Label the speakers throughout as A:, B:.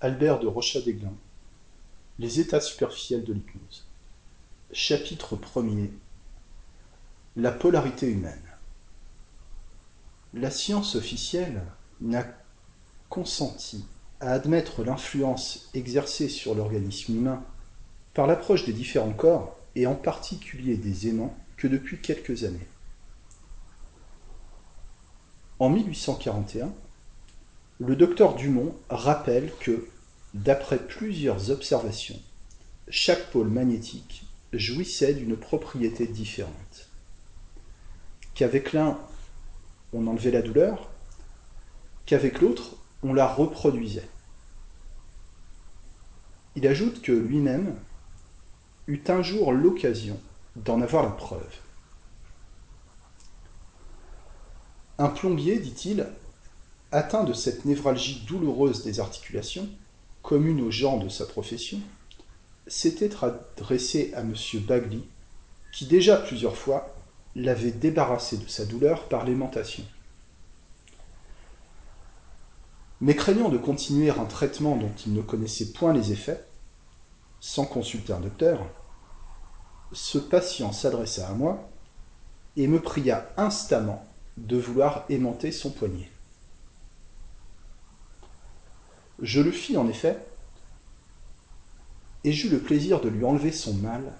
A: Albert de Rochadéglin Les états superficiels de l'hypnose. Chapitre 1er La polarité humaine. La science officielle n'a consenti à admettre l'influence exercée sur l'organisme humain par l'approche des différents corps, et en particulier des aimants, que depuis quelques années. En 1841, le docteur Dumont rappelle que, d'après plusieurs observations, chaque pôle magnétique jouissait d'une propriété différente. Qu'avec l'un, on enlevait la douleur, qu'avec l'autre, on la reproduisait. Il ajoute que lui-même eut un jour l'occasion d'en avoir la preuve. Un plombier, dit-il, Atteint de cette névralgie douloureuse des articulations, commune aux gens de sa profession, s'était adressé à M. Bagley, qui déjà plusieurs fois l'avait débarrassé de sa douleur par l'aimantation. Mais craignant de continuer un traitement dont il ne connaissait point les effets, sans consulter un docteur, ce patient s'adressa à moi et me pria instamment de vouloir aimanter son poignet. Je le fis en effet, et j'eus le plaisir de lui enlever son mal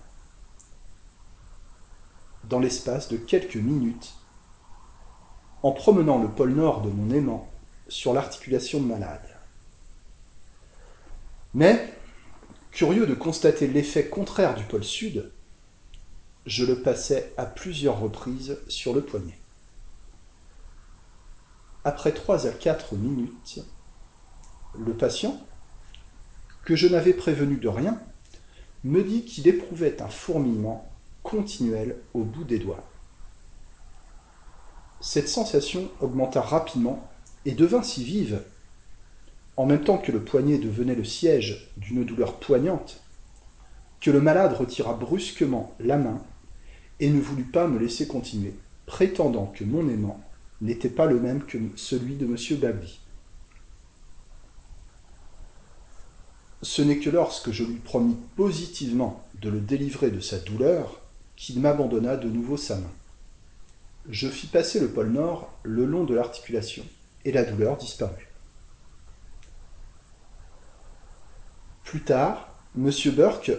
A: dans l'espace de quelques minutes, en promenant le pôle nord de mon aimant sur l'articulation malade. Mais, curieux de constater l'effet contraire du pôle sud, je le passai à plusieurs reprises sur le poignet. Après trois à quatre minutes, le patient, que je n'avais prévenu de rien, me dit qu'il éprouvait un fourmillement continuel au bout des doigts. Cette sensation augmenta rapidement et devint si vive, en même temps que le poignet devenait le siège d'une douleur poignante, que le malade retira brusquement la main et ne voulut pas me laisser continuer, prétendant que mon aimant n'était pas le même que celui de M. Bagley. Ce n'est que lorsque je lui promis positivement de le délivrer de sa douleur qu'il m'abandonna de nouveau sa main. Je fis passer le pôle nord le long de l'articulation, et la douleur disparut. Plus tard, M. Burke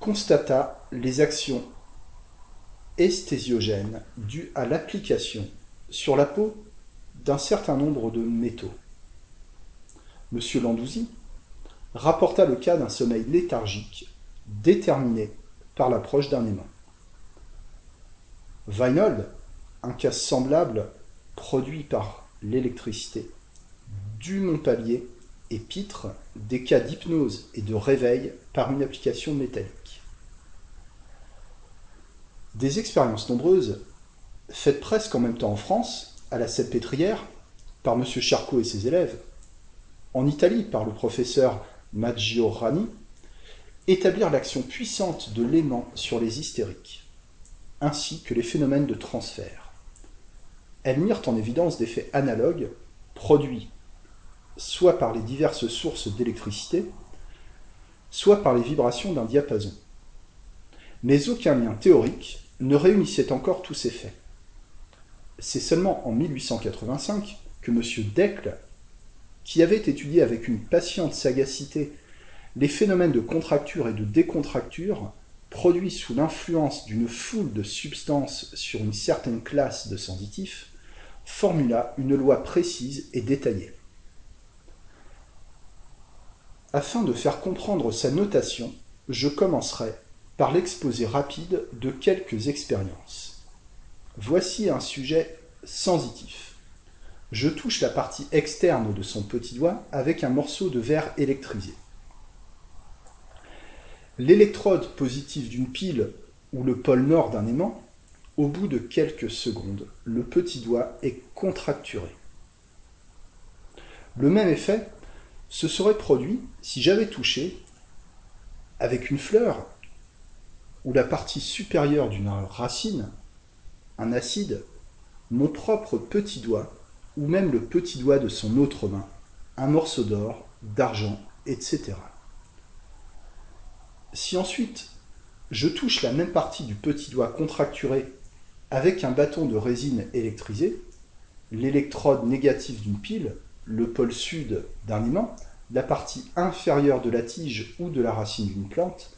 A: constata les actions esthésiogènes dues à l'application sur la peau d'un certain nombre de métaux. M. Landouzy rapporta le cas d'un sommeil léthargique déterminé par l'approche d'un aimant. Weinold, un cas semblable produit par l'électricité, du Montpallier et Pitre, des cas d'hypnose et de réveil par une application métallique. Des expériences nombreuses, faites presque en même temps en France, à la Salpêtrière, par M. Charcot et ses élèves, en Italie par le professeur Maggiorani, établir l'action puissante de l'aimant sur les hystériques, ainsi que les phénomènes de transfert. Elles mirent en évidence des faits analogues produits soit par les diverses sources d'électricité, soit par les vibrations d'un diapason. Mais aucun lien théorique ne réunissait encore tous ces faits. C'est seulement en 1885 que M. Decle qui avait étudié avec une patiente sagacité les phénomènes de contracture et de décontracture produits sous l'influence d'une foule de substances sur une certaine classe de sensitifs, formula une loi précise et détaillée. Afin de faire comprendre sa notation, je commencerai par l'exposé rapide de quelques expériences. Voici un sujet sensitif. Je touche la partie externe de son petit doigt avec un morceau de verre électrisé. L'électrode positive d'une pile ou le pôle nord d'un aimant, au bout de quelques secondes, le petit doigt est contracturé. Le même effet se serait produit si j'avais touché, avec une fleur, ou la partie supérieure d'une racine, un acide, mon propre petit doigt ou même le petit doigt de son autre main, un morceau d'or d'argent, etc. Si ensuite je touche la même partie du petit doigt contracturé avec un bâton de résine électrisé, l'électrode négative d'une pile, le pôle sud d'un aimant, la partie inférieure de la tige ou de la racine d'une plante,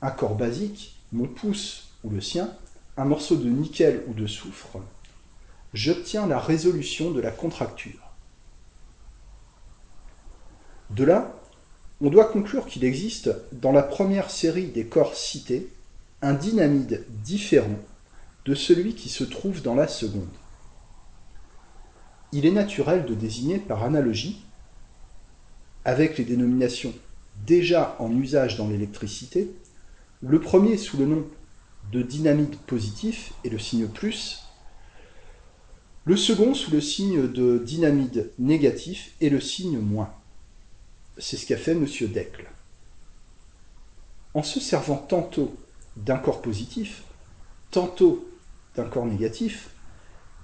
A: un corps basique, mon pouce ou le sien, un morceau de nickel ou de soufre, j'obtiens la résolution de la contracture. De là, on doit conclure qu'il existe, dans la première série des corps cités, un dynamide différent de celui qui se trouve dans la seconde. Il est naturel de désigner par analogie, avec les dénominations déjà en usage dans l'électricité, le premier sous le nom de dynamide positif et le signe plus, le second sous le signe de dynamide négatif et le signe moins. C'est ce qu'a fait M. Decle. En se servant tantôt d'un corps positif, tantôt d'un corps négatif,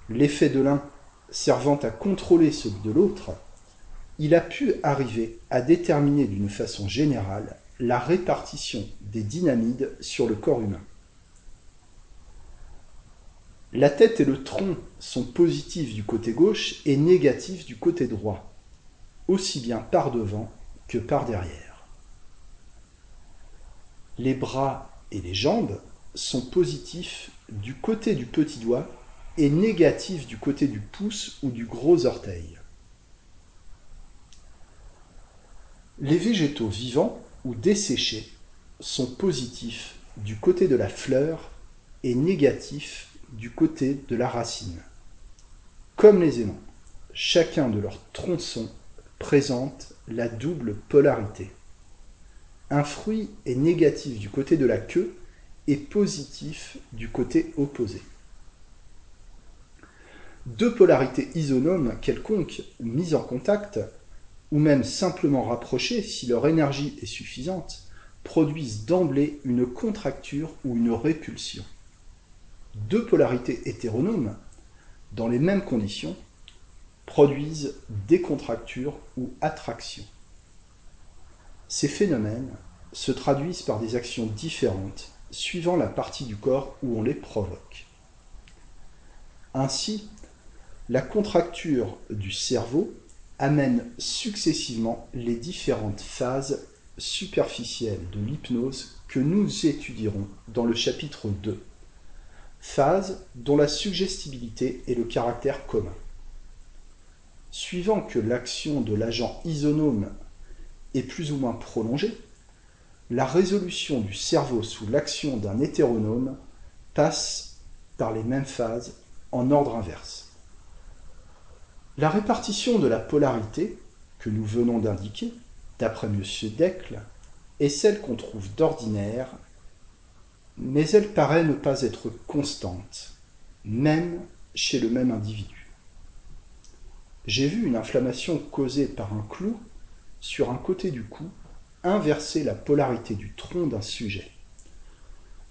A: l'effet de l'un servant à contrôler celui de l'autre, il a pu arriver à déterminer d'une façon générale la répartition des dynamides sur le corps humain. La tête et le tronc sont positifs du côté gauche et négatifs du côté droit, aussi bien par devant que par derrière. Les bras et les jambes sont positifs du côté du petit doigt et négatifs du côté du pouce ou du gros orteil. Les végétaux vivants ou desséchés sont positifs du côté de la fleur et négatifs du côté de la racine. Comme les aimants, chacun de leurs tronçons présente la double polarité. Un fruit est négatif du côté de la queue et positif du côté opposé. Deux polarités isonomes quelconques mises en contact, ou même simplement rapprochées si leur énergie est suffisante, produisent d'emblée une contracture ou une répulsion deux polarités hétéronomes, dans les mêmes conditions, produisent décontracture ou attraction. Ces phénomènes se traduisent par des actions différentes suivant la partie du corps où on les provoque. Ainsi, la contracture du cerveau amène successivement les différentes phases superficielles de l'hypnose que nous étudierons dans le chapitre 2 phase dont la suggestibilité est le caractère commun. Suivant que l'action de l'agent isonome est plus ou moins prolongée, la résolution du cerveau sous l'action d'un hétéronome passe par les mêmes phases en ordre inverse. La répartition de la polarité que nous venons d'indiquer, d'après M. Decle, est celle qu'on trouve d'ordinaire mais elle paraît ne pas être constante, même chez le même individu. J'ai vu une inflammation causée par un clou sur un côté du cou inverser la polarité du tronc d'un sujet.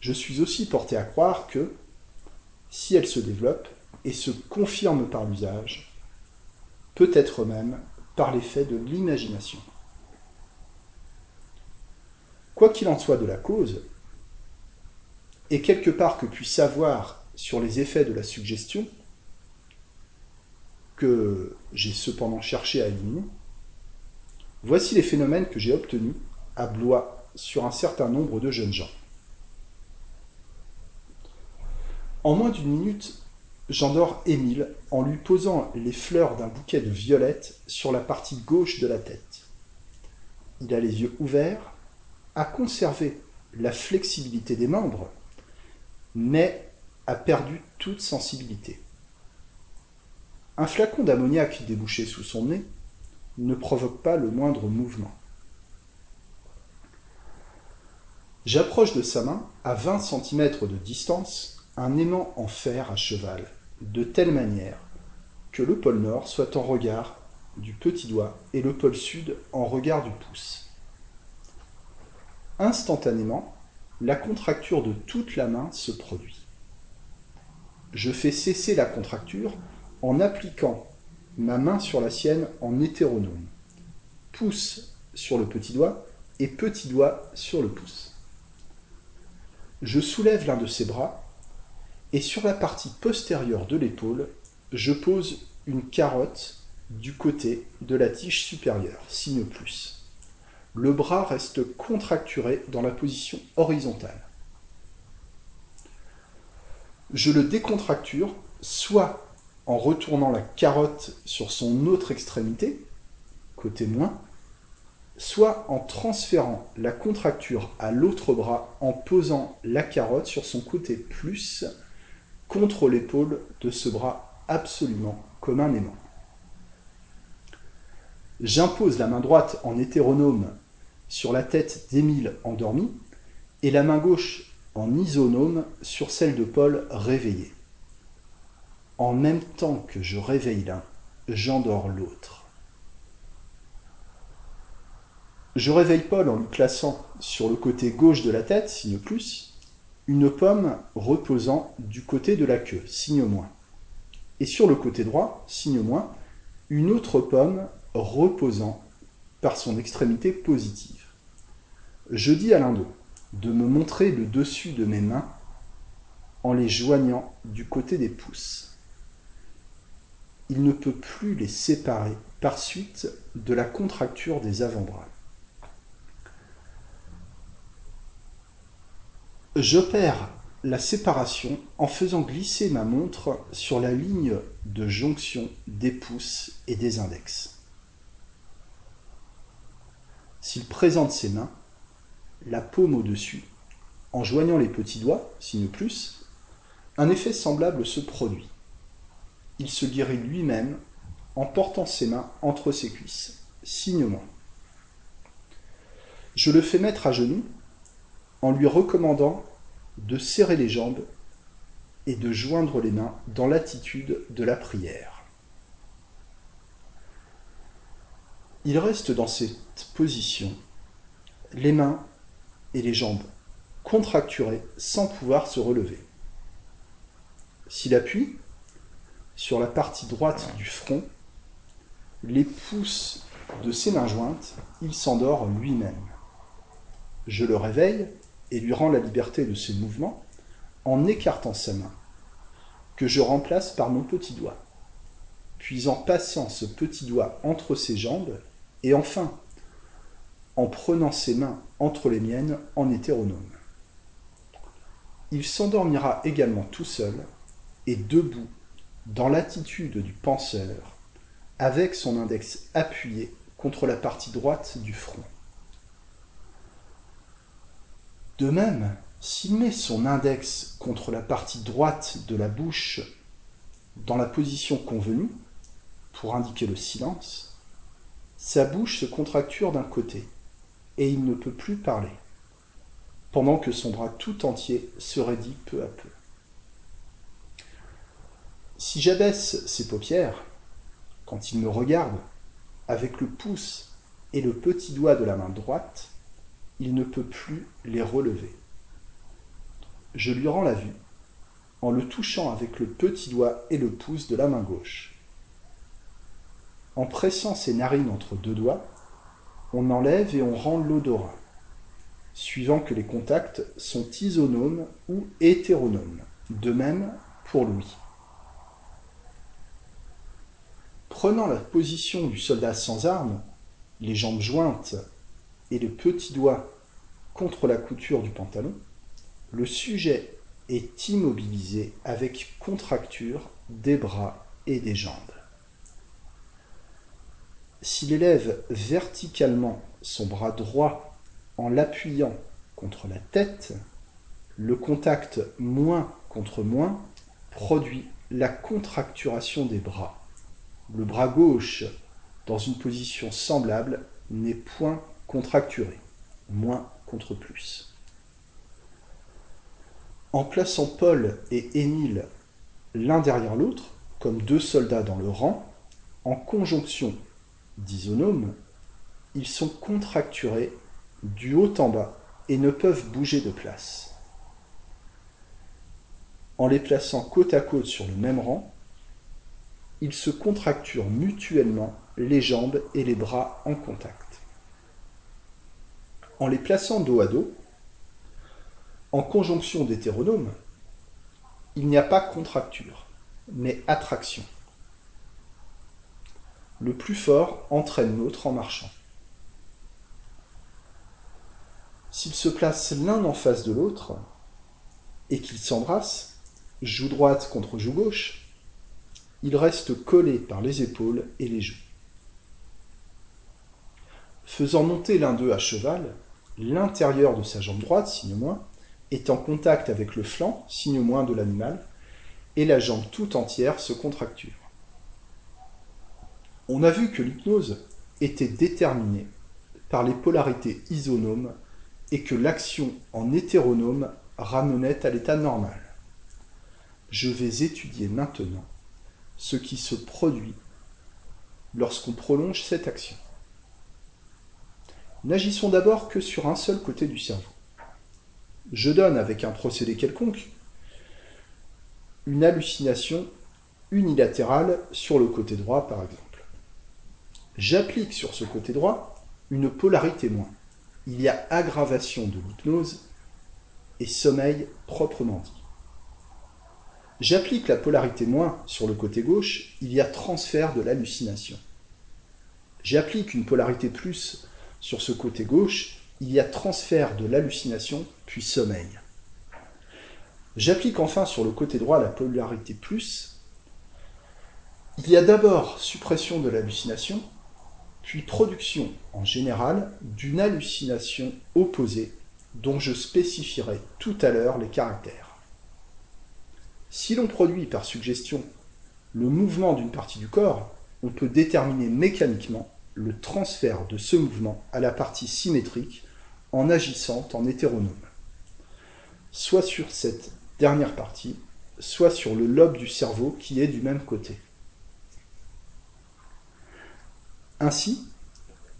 A: Je suis aussi porté à croire que, si elle se développe et se confirme par l'usage, peut-être même par l'effet de l'imagination. Quoi qu'il en soit de la cause, et quelque part que puisse savoir sur les effets de la suggestion, que j'ai cependant cherché à éliminer, voici les phénomènes que j'ai obtenus à Blois sur un certain nombre de jeunes gens. En moins d'une minute, j'endors Émile en lui posant les fleurs d'un bouquet de violettes sur la partie gauche de la tête. Il a les yeux ouverts, a conservé la flexibilité des membres mais a perdu toute sensibilité. Un flacon d'ammoniac débouché sous son nez ne provoque pas le moindre mouvement. J'approche de sa main, à 20 cm de distance, un aimant en fer à cheval, de telle manière que le pôle nord soit en regard du petit doigt et le pôle sud en regard du pouce. Instantanément, la contracture de toute la main se produit. Je fais cesser la contracture en appliquant ma main sur la sienne en hétéronome, pouce sur le petit doigt et petit doigt sur le pouce. Je soulève l'un de ses bras et sur la partie postérieure de l'épaule, je pose une carotte du côté de la tige supérieure, signe plus. Le bras reste contracturé dans la position horizontale. Je le décontracture soit en retournant la carotte sur son autre extrémité, côté moins, soit en transférant la contracture à l'autre bras en posant la carotte sur son côté plus contre l'épaule de ce bras absolument comme un aimant. J'impose la main droite en hétéronome sur la tête d'Émile endormi et la main gauche en isonome sur celle de Paul réveillé. En même temps que je réveille l'un, j'endors l'autre. Je réveille Paul en lui plaçant sur le côté gauche de la tête, signe plus, une pomme reposant du côté de la queue, signe moins. Et sur le côté droit, signe moins, une autre pomme reposant par son extrémité positive. Je dis à l'un d'eux de me montrer le dessus de mes mains en les joignant du côté des pouces. Il ne peut plus les séparer par suite de la contracture des avant-bras. J'opère la séparation en faisant glisser ma montre sur la ligne de jonction des pouces et des index. S'il présente ses mains, la paume au-dessus, en joignant les petits doigts, signe plus, un effet semblable se produit. Il se guérit lui-même en portant ses mains entre ses cuisses, signe moins. Je le fais mettre à genoux en lui recommandant de serrer les jambes et de joindre les mains dans l'attitude de la prière. Il reste dans cette position, les mains et les jambes contracturées sans pouvoir se relever. S'il appuie sur la partie droite du front, les pouces de ses mains jointes, il s'endort lui-même. Je le réveille et lui rends la liberté de ses mouvements en écartant sa main, que je remplace par mon petit doigt, puis en passant ce petit doigt entre ses jambes, et enfin en prenant ses mains entre les miennes en hétéronome. Il s'endormira également tout seul et debout dans l'attitude du penseur, avec son index appuyé contre la partie droite du front. De même, s'il met son index contre la partie droite de la bouche dans la position convenue, pour indiquer le silence, sa bouche se contracture d'un côté et il ne peut plus parler, pendant que son bras tout entier se raidit peu à peu. Si j'abaisse ses paupières, quand il me regarde, avec le pouce et le petit doigt de la main droite, il ne peut plus les relever. Je lui rends la vue en le touchant avec le petit doigt et le pouce de la main gauche. En pressant ses narines entre deux doigts, on enlève et on rend l'odorat, suivant que les contacts sont isonomes ou hétéronomes. De même pour lui. Prenant la position du soldat sans armes, les jambes jointes et le petit doigt contre la couture du pantalon, le sujet est immobilisé avec contracture des bras et des jambes. S'il élève verticalement son bras droit en l'appuyant contre la tête, le contact moins contre moins produit la contracturation des bras. Le bras gauche, dans une position semblable, n'est point contracturé, moins contre plus. En plaçant Paul et Émile l'un derrière l'autre, comme deux soldats dans le rang, en conjonction d'isonomes, ils sont contracturés du haut en bas et ne peuvent bouger de place. En les plaçant côte à côte sur le même rang, ils se contracturent mutuellement les jambes et les bras en contact. En les plaçant dos à dos, en conjonction d'hétéronomes, il n'y a pas contracture, mais attraction. Le plus fort entraîne l'autre en marchant. S'ils se placent l'un en face de l'autre et qu'ils s'embrassent, joue droite contre joue gauche, ils restent collés par les épaules et les joues. Faisant monter l'un d'eux à cheval, l'intérieur de sa jambe droite, signe moins, est en contact avec le flanc, signe moins de l'animal, et la jambe tout entière se contracture. On a vu que l'hypnose était déterminée par les polarités isonomes et que l'action en hétéronome ramenait à l'état normal. Je vais étudier maintenant ce qui se produit lorsqu'on prolonge cette action. N'agissons d'abord que sur un seul côté du cerveau. Je donne avec un procédé quelconque une hallucination unilatérale sur le côté droit, par exemple. J'applique sur ce côté droit une polarité moins. Il y a aggravation de l'hypnose et sommeil proprement dit. J'applique la polarité moins sur le côté gauche, il y a transfert de l'hallucination. J'applique une polarité plus sur ce côté gauche, il y a transfert de l'hallucination puis sommeil. J'applique enfin sur le côté droit la polarité plus. Il y a d'abord suppression de l'hallucination, puis production en général d'une hallucination opposée dont je spécifierai tout à l'heure les caractères. Si l'on produit par suggestion le mouvement d'une partie du corps, on peut déterminer mécaniquement le transfert de ce mouvement à la partie symétrique en agissant en hétéronome. Soit sur cette dernière partie, soit sur le lobe du cerveau qui est du même côté. Ainsi,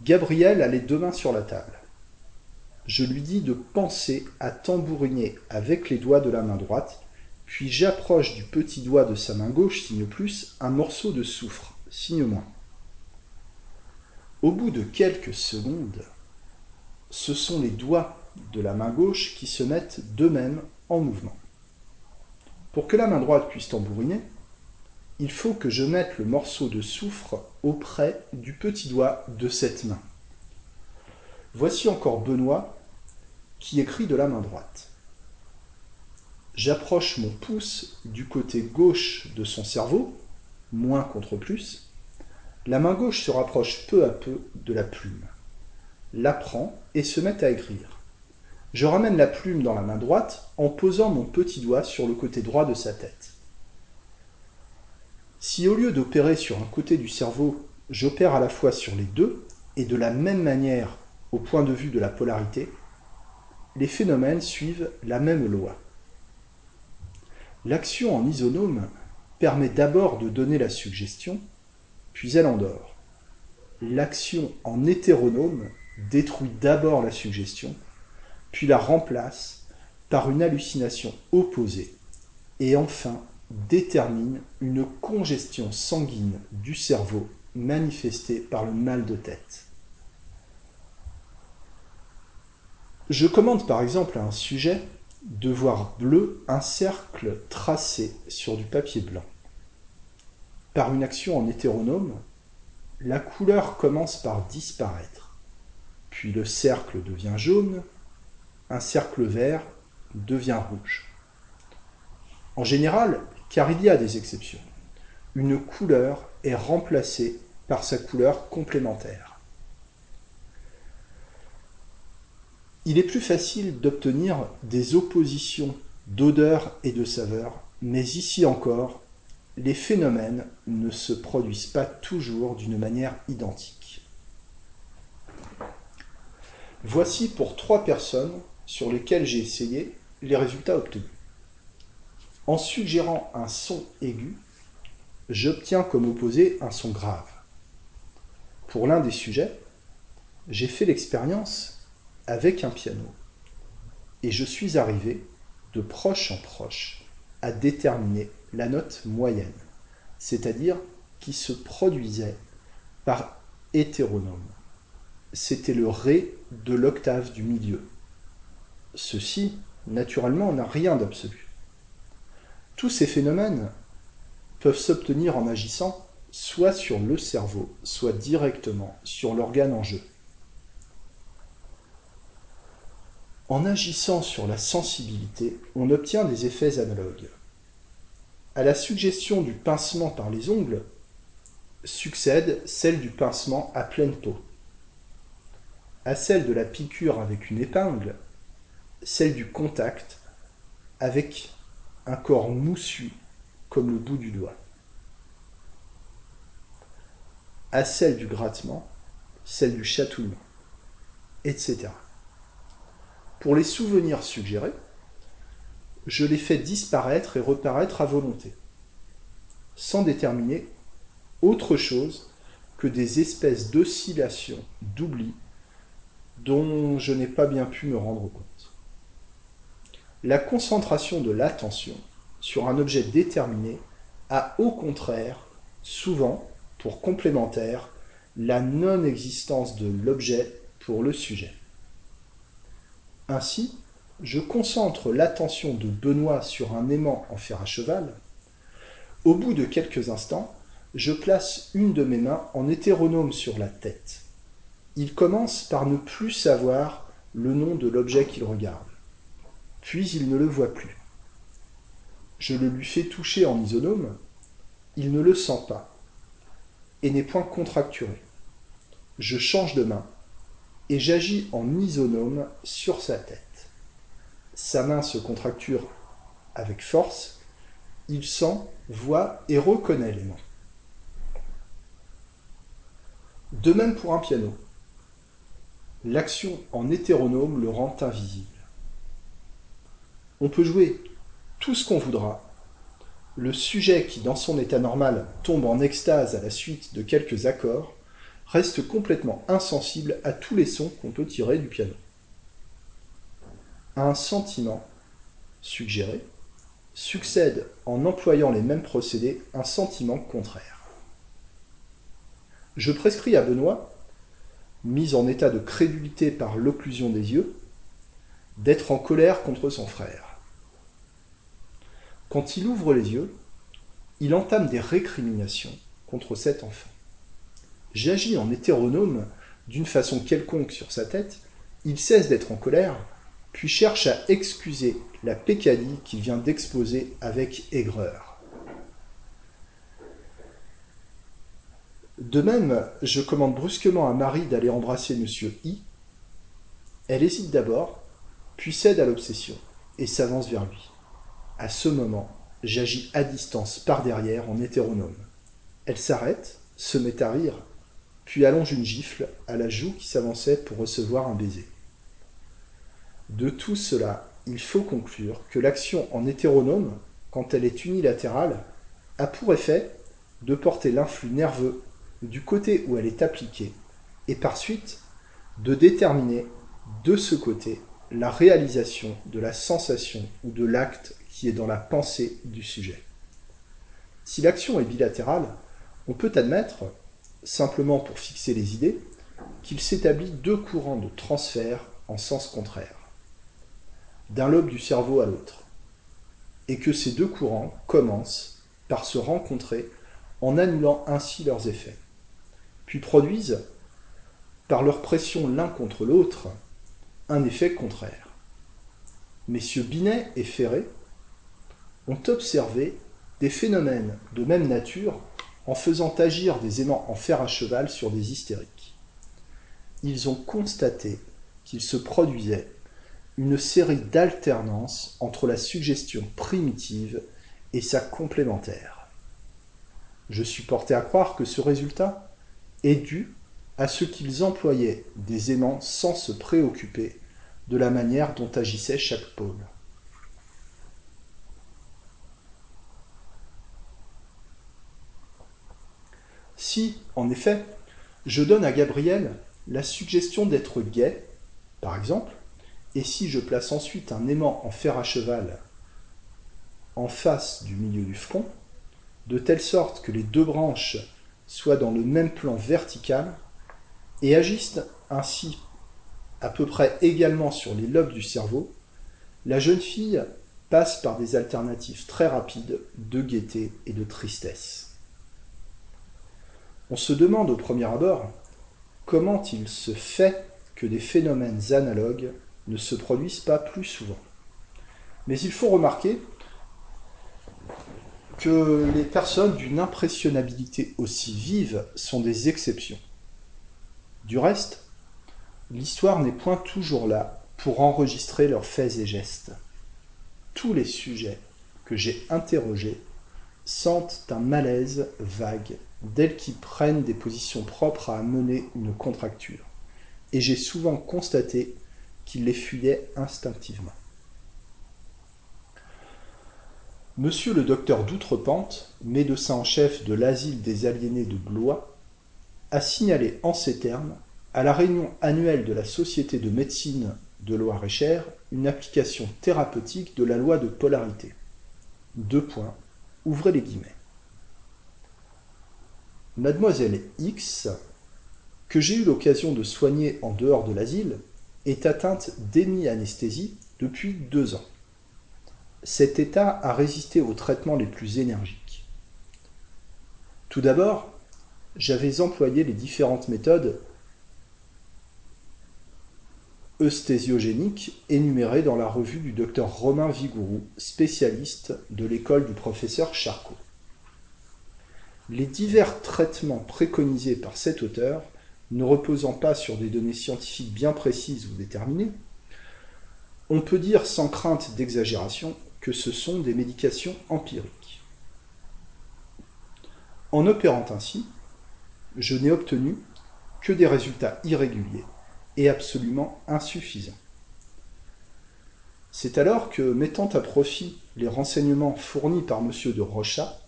A: Gabriel a les deux mains sur la table. Je lui dis de penser à tambouriner avec les doigts de la main droite, puis j'approche du petit doigt de sa main gauche, signe plus, un morceau de soufre, signe moins. Au bout de quelques secondes, ce sont les doigts de la main gauche qui se mettent d'eux-mêmes en mouvement. Pour que la main droite puisse tambouriner, il faut que je mette le morceau de soufre auprès du petit doigt de cette main. Voici encore Benoît qui écrit de la main droite. J'approche mon pouce du côté gauche de son cerveau, moins contre plus, la main gauche se rapproche peu à peu de la plume, la prend et se met à écrire. Je ramène la plume dans la main droite en posant mon petit doigt sur le côté droit de sa tête. Si au lieu d'opérer sur un côté du cerveau, j'opère à la fois sur les deux, et de la même manière au point de vue de la polarité, les phénomènes suivent la même loi. L'action en isonome permet d'abord de donner la suggestion, puis elle endort. L'action en hétéronome détruit d'abord la suggestion, puis la remplace par une hallucination opposée, et enfin détermine une congestion sanguine du cerveau manifestée par le mal de tête. Je commande par exemple à un sujet de voir bleu un cercle tracé sur du papier blanc. Par une action en hétéronome, la couleur commence par disparaître, puis le cercle devient jaune, un cercle vert devient rouge. En général, car il y a des exceptions, une couleur est remplacée par sa couleur complémentaire. Il est plus facile d'obtenir des oppositions d'odeur et de saveur, mais ici encore, les phénomènes ne se produisent pas toujours d'une manière identique. Voici pour trois personnes sur lesquelles j'ai essayé les résultats obtenus. En suggérant un son aigu, j'obtiens comme opposé un son grave. Pour l'un des sujets, j'ai fait l'expérience avec un piano et je suis arrivé de proche en proche à déterminer la note moyenne, c'est-à-dire qui se produisait par hétéronome. c'était le Ré de l'octave du milieu. Ceci, naturellement, n'a rien d'absolu. Tous ces phénomènes peuvent s'obtenir en agissant soit sur le cerveau, soit directement sur l'organe en jeu. En agissant sur la sensibilité, on obtient des effets analogues. À la suggestion du pincement par les ongles succède celle du pincement à pleine peau. À celle de la piqûre avec une épingle, celle du contact avec un corps moussu comme le bout du doigt. À celle du grattement, celle du chatouillement, etc. Pour les souvenirs suggérés, je les fais disparaître et reparaître à volonté, sans déterminer autre chose que des espèces d'oscillations, d'oubli, dont je n'ai pas bien pu me rendre compte. La concentration de l'attention sur un objet déterminé a au contraire, souvent, pour complémentaire, la non-existence de l'objet pour le sujet. Ainsi, je concentre l'attention de Benoît sur un aimant en fer à cheval. Au bout de quelques instants, je place une de mes mains en hétéronome sur la tête. Il commence par ne plus savoir le nom de l'objet qu'il regarde. Puis il ne le voit plus. Je le lui fais toucher en isonome. Il ne le sent pas et n'est point contracturé. Je change de main et j'agis en isonome sur sa tête. Sa main se contracture avec force, il sent, voit et reconnaît les noms. De même pour un piano. L'action en hétéronome le rend invisible. On peut jouer tout ce qu'on voudra. Le sujet qui, dans son état normal, tombe en extase à la suite de quelques accords, reste complètement insensible à tous les sons qu'on peut tirer du piano. Un sentiment suggéré succède en employant les mêmes procédés un sentiment contraire. Je prescris à Benoît, mis en état de crédulité par l'occlusion des yeux, d'être en colère contre son frère. Quand il ouvre les yeux, il entame des récriminations contre cet enfant j'agis en hétéronome d'une façon quelconque sur sa tête, il cesse d'être en colère, puis cherche à excuser la pécadille qu'il vient d'exposer avec aigreur. De même, je commande brusquement à Marie d'aller embrasser Monsieur I. Elle hésite d'abord, puis cède à l'obsession et s'avance vers lui. À ce moment, j'agis à distance par derrière en hétéronome. Elle s'arrête, se met à rire puis allonge une gifle à la joue qui s'avançait pour recevoir un baiser. De tout cela, il faut conclure que l'action en hétéronome, quand elle est unilatérale, a pour effet de porter l'influx nerveux du côté où elle est appliquée, et par suite de déterminer de ce côté la réalisation de la sensation ou de l'acte est dans la pensée du sujet. Si l'action est bilatérale, on peut admettre simplement pour fixer les idées, qu'il s'établit deux courants de transfert en sens contraire, d'un lobe du cerveau à l'autre, et que ces deux courants commencent par se rencontrer en annulant ainsi leurs effets, puis produisent, par leur pression l'un contre l'autre, un effet contraire. Messieurs Binet et Ferré ont observé des phénomènes de même nature en faisant agir des aimants en fer à cheval sur des hystériques. Ils ont constaté qu'il se produisait une série d'alternances entre la suggestion primitive et sa complémentaire. Je suis porté à croire que ce résultat est dû à ce qu'ils employaient des aimants sans se préoccuper de la manière dont agissait chaque pôle. Si, en effet, je donne à Gabriel la suggestion d'être gai, par exemple, et si je place ensuite un aimant en fer à cheval en face du milieu du front, de telle sorte que les deux branches soient dans le même plan vertical et agissent ainsi à peu près également sur les lobes du cerveau, la jeune fille passe par des alternatives très rapides de gaieté et de tristesse. On se demande au premier abord comment il se fait que des phénomènes analogues ne se produisent pas plus souvent. Mais il faut remarquer que les personnes d'une impressionnabilité aussi vive sont des exceptions. Du reste, l'histoire n'est point toujours là pour enregistrer leurs faits et gestes. Tous les sujets que j'ai interrogés sentent un malaise vague dès qu'ils prennent des positions propres à mener une contracture, et j'ai souvent constaté qu'ils les fuyaient instinctivement. Monsieur le docteur d'Outrepente, médecin en chef de l'asile des aliénés de Blois, a signalé en ces termes, à la réunion annuelle de la Société de médecine de Loire-et-Cher, une application thérapeutique de la loi de polarité. Deux points. Ouvrez les guillemets. Mademoiselle X, que j'ai eu l'occasion de soigner en dehors de l'asile, est atteinte d'hémi-anesthésie depuis deux ans. Cet état a résisté aux traitements les plus énergiques. Tout d'abord, j'avais employé les différentes méthodes eusthésiogéniques énumérées dans la revue du docteur Romain Vigourou, spécialiste de l'école du professeur Charcot. Les divers traitements préconisés par cet auteur, ne reposant pas sur des données scientifiques bien précises ou déterminées, on peut dire sans crainte d'exagération que ce sont des médications empiriques. En opérant ainsi, je n'ai obtenu que des résultats irréguliers et absolument insuffisants. C'est alors que, mettant à profit les renseignements fournis par M. de Rochat,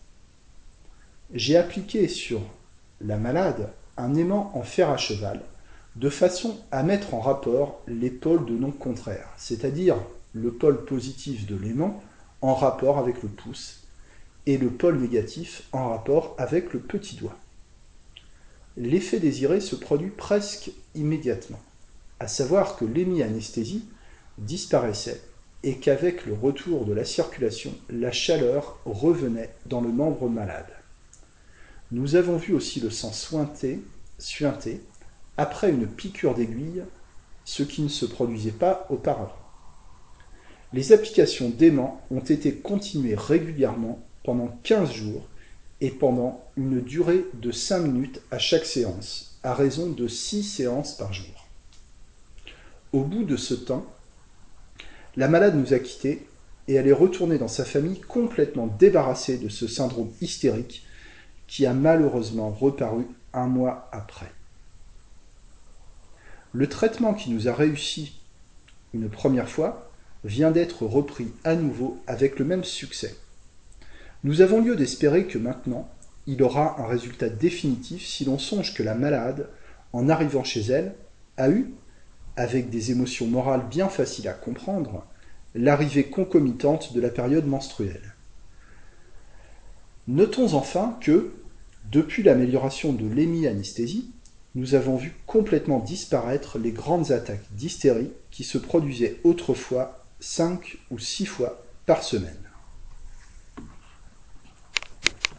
A: j'ai appliqué sur la malade un aimant en fer à cheval, de façon à mettre en rapport les pôles de nom contraires, c'est-à-dire le pôle positif de l'aimant en rapport avec le pouce et le pôle négatif en rapport avec le petit doigt. L'effet désiré se produit presque immédiatement, à savoir que l'hémi-anesthésie disparaissait et qu'avec le retour de la circulation, la chaleur revenait dans le membre malade. Nous avons vu aussi le sang suinter, après une piqûre d'aiguille, ce qui ne se produisait pas auparavant. Les applications d'aimants ont été continuées régulièrement pendant 15 jours et pendant une durée de 5 minutes à chaque séance, à raison de 6 séances par jour. Au bout de ce temps, la malade nous a quittés et elle est retournée dans sa famille complètement débarrassée de ce syndrome hystérique qui a malheureusement reparu un mois après. Le traitement qui nous a réussi une première fois vient d'être repris à nouveau avec le même succès. Nous avons lieu d'espérer que maintenant, il aura un résultat définitif si l'on songe que la malade, en arrivant chez elle, a eu, avec des émotions morales bien faciles à comprendre, l'arrivée concomitante de la période menstruelle. Notons enfin que, depuis l'amélioration de l'hémi-anesthésie, nous avons vu complètement disparaître les grandes attaques d'hystérie qui se produisaient autrefois cinq ou six fois par semaine.